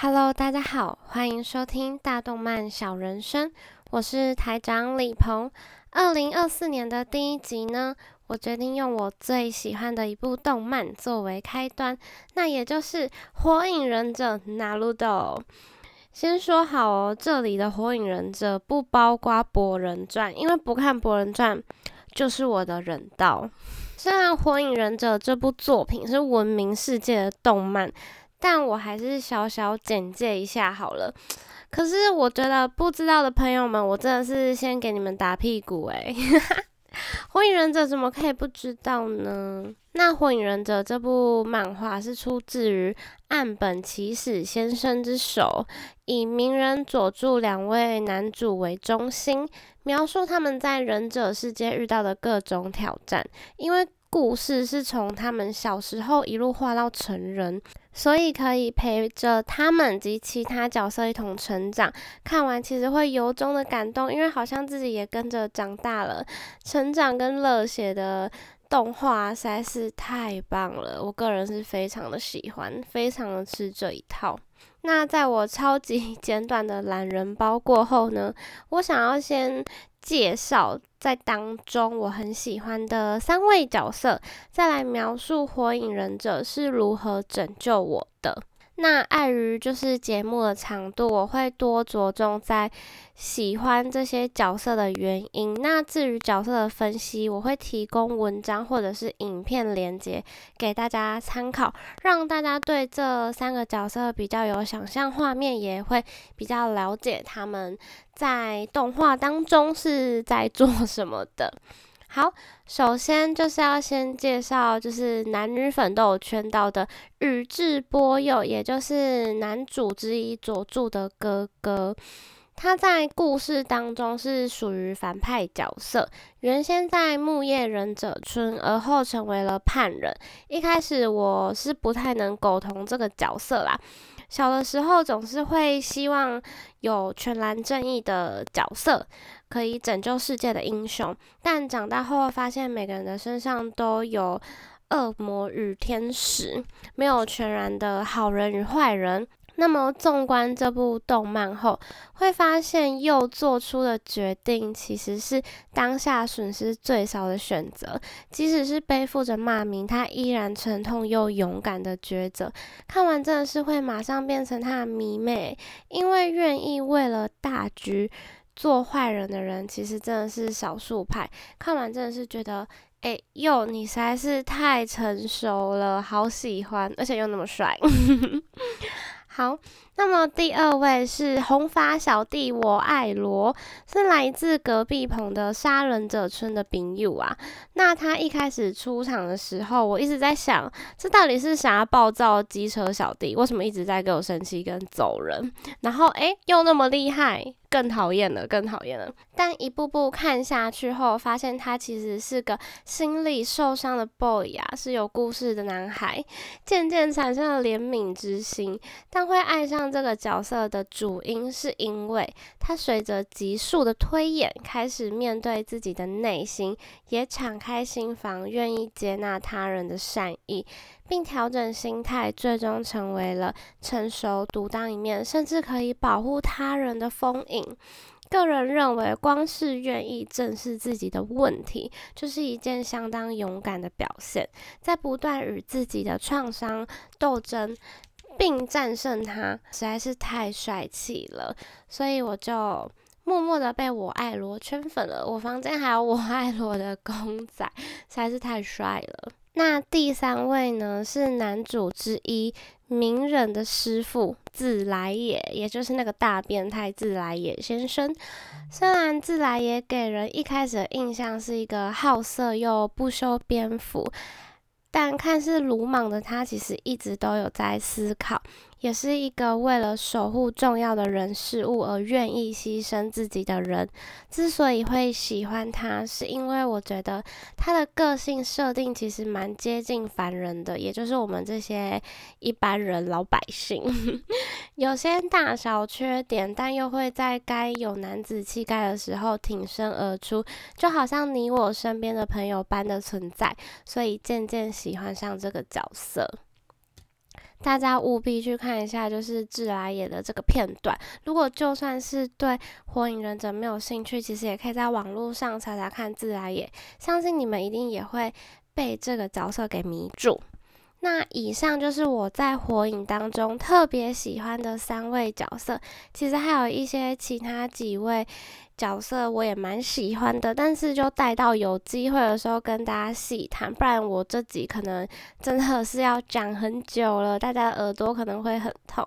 Hello，大家好，欢迎收听大动漫小人生，我是台长李鹏。二零二四年的第一集呢，我决定用我最喜欢的一部动漫作为开端，那也就是《火影忍者》纳鲁斗。先说好哦，这里的《火影忍者》不包括《博人传》，因为不看《博人传》就是我的忍道。虽然《火影忍者》这部作品是闻名世界的动漫。但我还是小小简介一下好了。可是我觉得不知道的朋友们，我真的是先给你们打屁股诶。火影忍者怎么可以不知道呢？那火影忍者这部漫画是出自于岸本齐史先生之手，以鸣人佐助两位男主为中心，描述他们在忍者世界遇到的各种挑战。因为故事是从他们小时候一路画到成人。所以可以陪着他们及其他角色一同成长，看完其实会由衷的感动，因为好像自己也跟着长大了，成长跟热血的动画实在是太棒了，我个人是非常的喜欢，非常的吃这一套。那在我超级简短的懒人包过后呢，我想要先。介绍在当中我很喜欢的三位角色，再来描述火影忍者是如何拯救我的。那碍于就是节目的长度，我会多着重在喜欢这些角色的原因。那至于角色的分析，我会提供文章或者是影片连接给大家参考，让大家对这三个角色比较有想象画面，也会比较了解他们在动画当中是在做什么的。好，首先就是要先介绍，就是男女粉都有圈到的宇智波鼬，也就是男主之一佐助的哥哥。他在故事当中是属于反派角色，原先在木叶忍者村，而后成为了叛人。一开始我是不太能苟同这个角色啦。小的时候总是会希望有全然正义的角色，可以拯救世界的英雄。但长大后发现，每个人的身上都有恶魔与天使，没有全然的好人与坏人。那么，纵观这部动漫后，会发现又做出的决定其实是当下损失最少的选择。即使是背负着骂名，他依然沉痛又勇敢的抉择。看完真的是会马上变成他的迷妹，因为愿意为了大局做坏人的人，其实真的是少数派。看完真的是觉得，哎哟，你实在是太成熟了，好喜欢，而且又那么帅。好，那么第二位是红发小弟，我爱罗，是来自隔壁棚的杀人者村的丙友啊。那他一开始出场的时候，我一直在想，这到底是想要暴躁机车小弟，为什么一直在给我生气跟走人？然后诶，又那么厉害。更讨厌了，更讨厌了。但一步步看下去后，发现他其实是个心理受伤的 boy 呀，是有故事的男孩。渐渐产生了怜悯之心，但会爱上这个角色的主因，是因为他随着急速的推演，开始面对自己的内心，也敞开心房，愿意接纳他人的善意。并调整心态，最终成为了成熟、独当一面，甚至可以保护他人的风影。个人认为，光是愿意正视自己的问题，就是一件相当勇敢的表现。在不断与自己的创伤斗争，并战胜它，实在是太帅气了。所以我就默默的被我爱罗圈粉了。我房间还有我爱罗的公仔，实在是太帅了。那第三位呢，是男主之一鸣人的师傅自来也，也就是那个大变态自来也先生。虽然自来也给人一开始的印象是一个好色又不修边幅，但看似鲁莽的他，其实一直都有在思考。也是一个为了守护重要的人事物而愿意牺牲自己的人。之所以会喜欢他，是因为我觉得他的个性设定其实蛮接近凡人的，也就是我们这些一般人老百姓，有些大小缺点，但又会在该有男子气概的时候挺身而出，就好像你我身边的朋友般的存在。所以渐渐喜欢上这个角色。大家务必去看一下，就是自来也的这个片段。如果就算是对火影忍者没有兴趣，其实也可以在网络上查查看自来也，相信你们一定也会被这个角色给迷住。那以上就是我在火影当中特别喜欢的三位角色，其实还有一些其他几位角色我也蛮喜欢的，但是就带到有机会的时候跟大家细谈，不然我这集可能真的是要讲很久了，大家耳朵可能会很痛。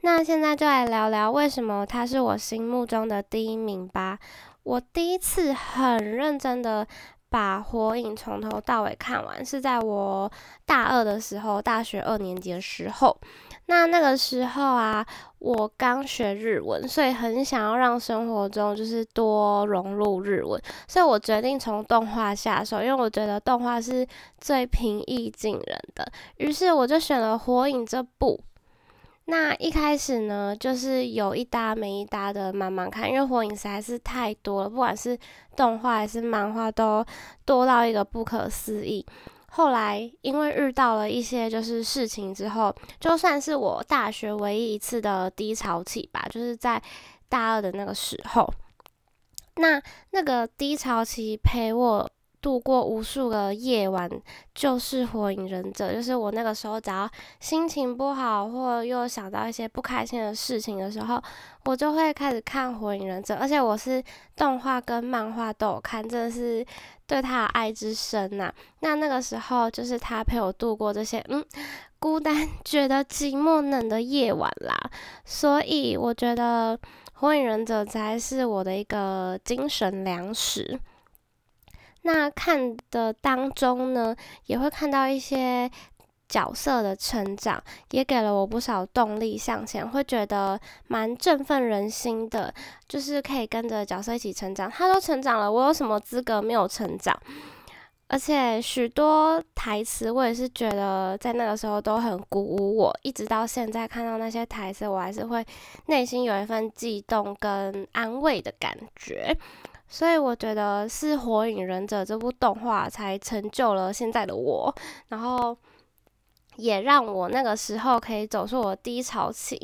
那现在就来聊聊为什么他是我心目中的第一名吧。我第一次很认真的。把火影从头到尾看完是在我大二的时候，大学二年级的时候。那那个时候啊，我刚学日文，所以很想要让生活中就是多融入日文，所以我决定从动画下手，因为我觉得动画是最平易近人的。于是我就选了火影这部。那一开始呢，就是有一搭没一搭的慢慢看，因为火影实在是太多了，不管是动画还是漫画，都多到一个不可思议。后来因为遇到了一些就是事情之后，就算是我大学唯一一次的低潮期吧，就是在大二的那个时候，那那个低潮期陪我。度过无数个夜晚，就是火影忍者。就是我那个时候，只要心情不好，或又想到一些不开心的事情的时候，我就会开始看火影忍者。而且我是动画跟漫画都有看，真的是对他的爱之深呐。那那个时候，就是他陪我度过这些嗯孤单、觉得寂寞冷的夜晚啦。所以我觉得火影忍者才是我的一个精神粮食。那看的当中呢，也会看到一些角色的成长，也给了我不少动力向前，会觉得蛮振奋人心的。就是可以跟着角色一起成长，他都成长了，我有什么资格没有成长？而且许多台词，我也是觉得在那个时候都很鼓舞我，一直到现在看到那些台词，我还是会内心有一份悸动跟安慰的感觉。所以我觉得是《火影忍者》这部动画才成就了现在的我，然后也让我那个时候可以走出我低潮期。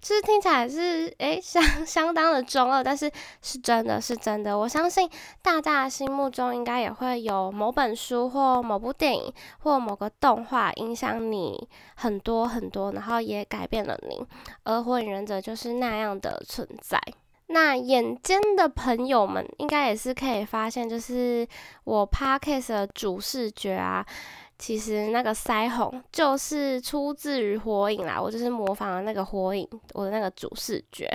其实听起来是诶相 相当的中二，但是是真的是真的。我相信大家心目中应该也会有某本书或某部电影或某个动画影响你很多很多，然后也改变了你。而《火影忍者》就是那样的存在。那眼尖的朋友们应该也是可以发现，就是我 podcast 的主视觉啊，其实那个腮红就是出自于火影啦，我就是模仿了那个火影，我的那个主视觉。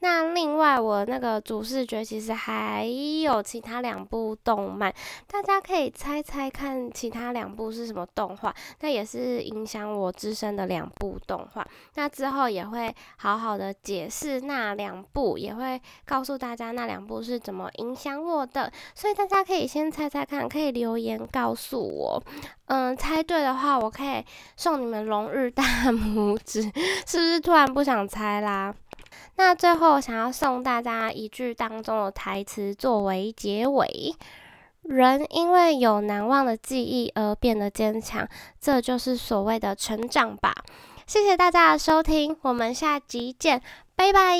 那另外，我那个主视觉其实还有其他两部动漫，大家可以猜猜看，其他两部是什么动画？那也是影响我自身的两部动画。那之后也会好好的解释那两部，也会告诉大家那两部是怎么影响我的。所以大家可以先猜猜看，可以留言告诉我。嗯，猜对的话，我可以送你们龙日大拇指，是不是突然不想猜啦？那最后想要送大家一句当中的台词作为结尾：人因为有难忘的记忆而变得坚强，这就是所谓的成长吧。谢谢大家的收听，我们下集见，拜拜。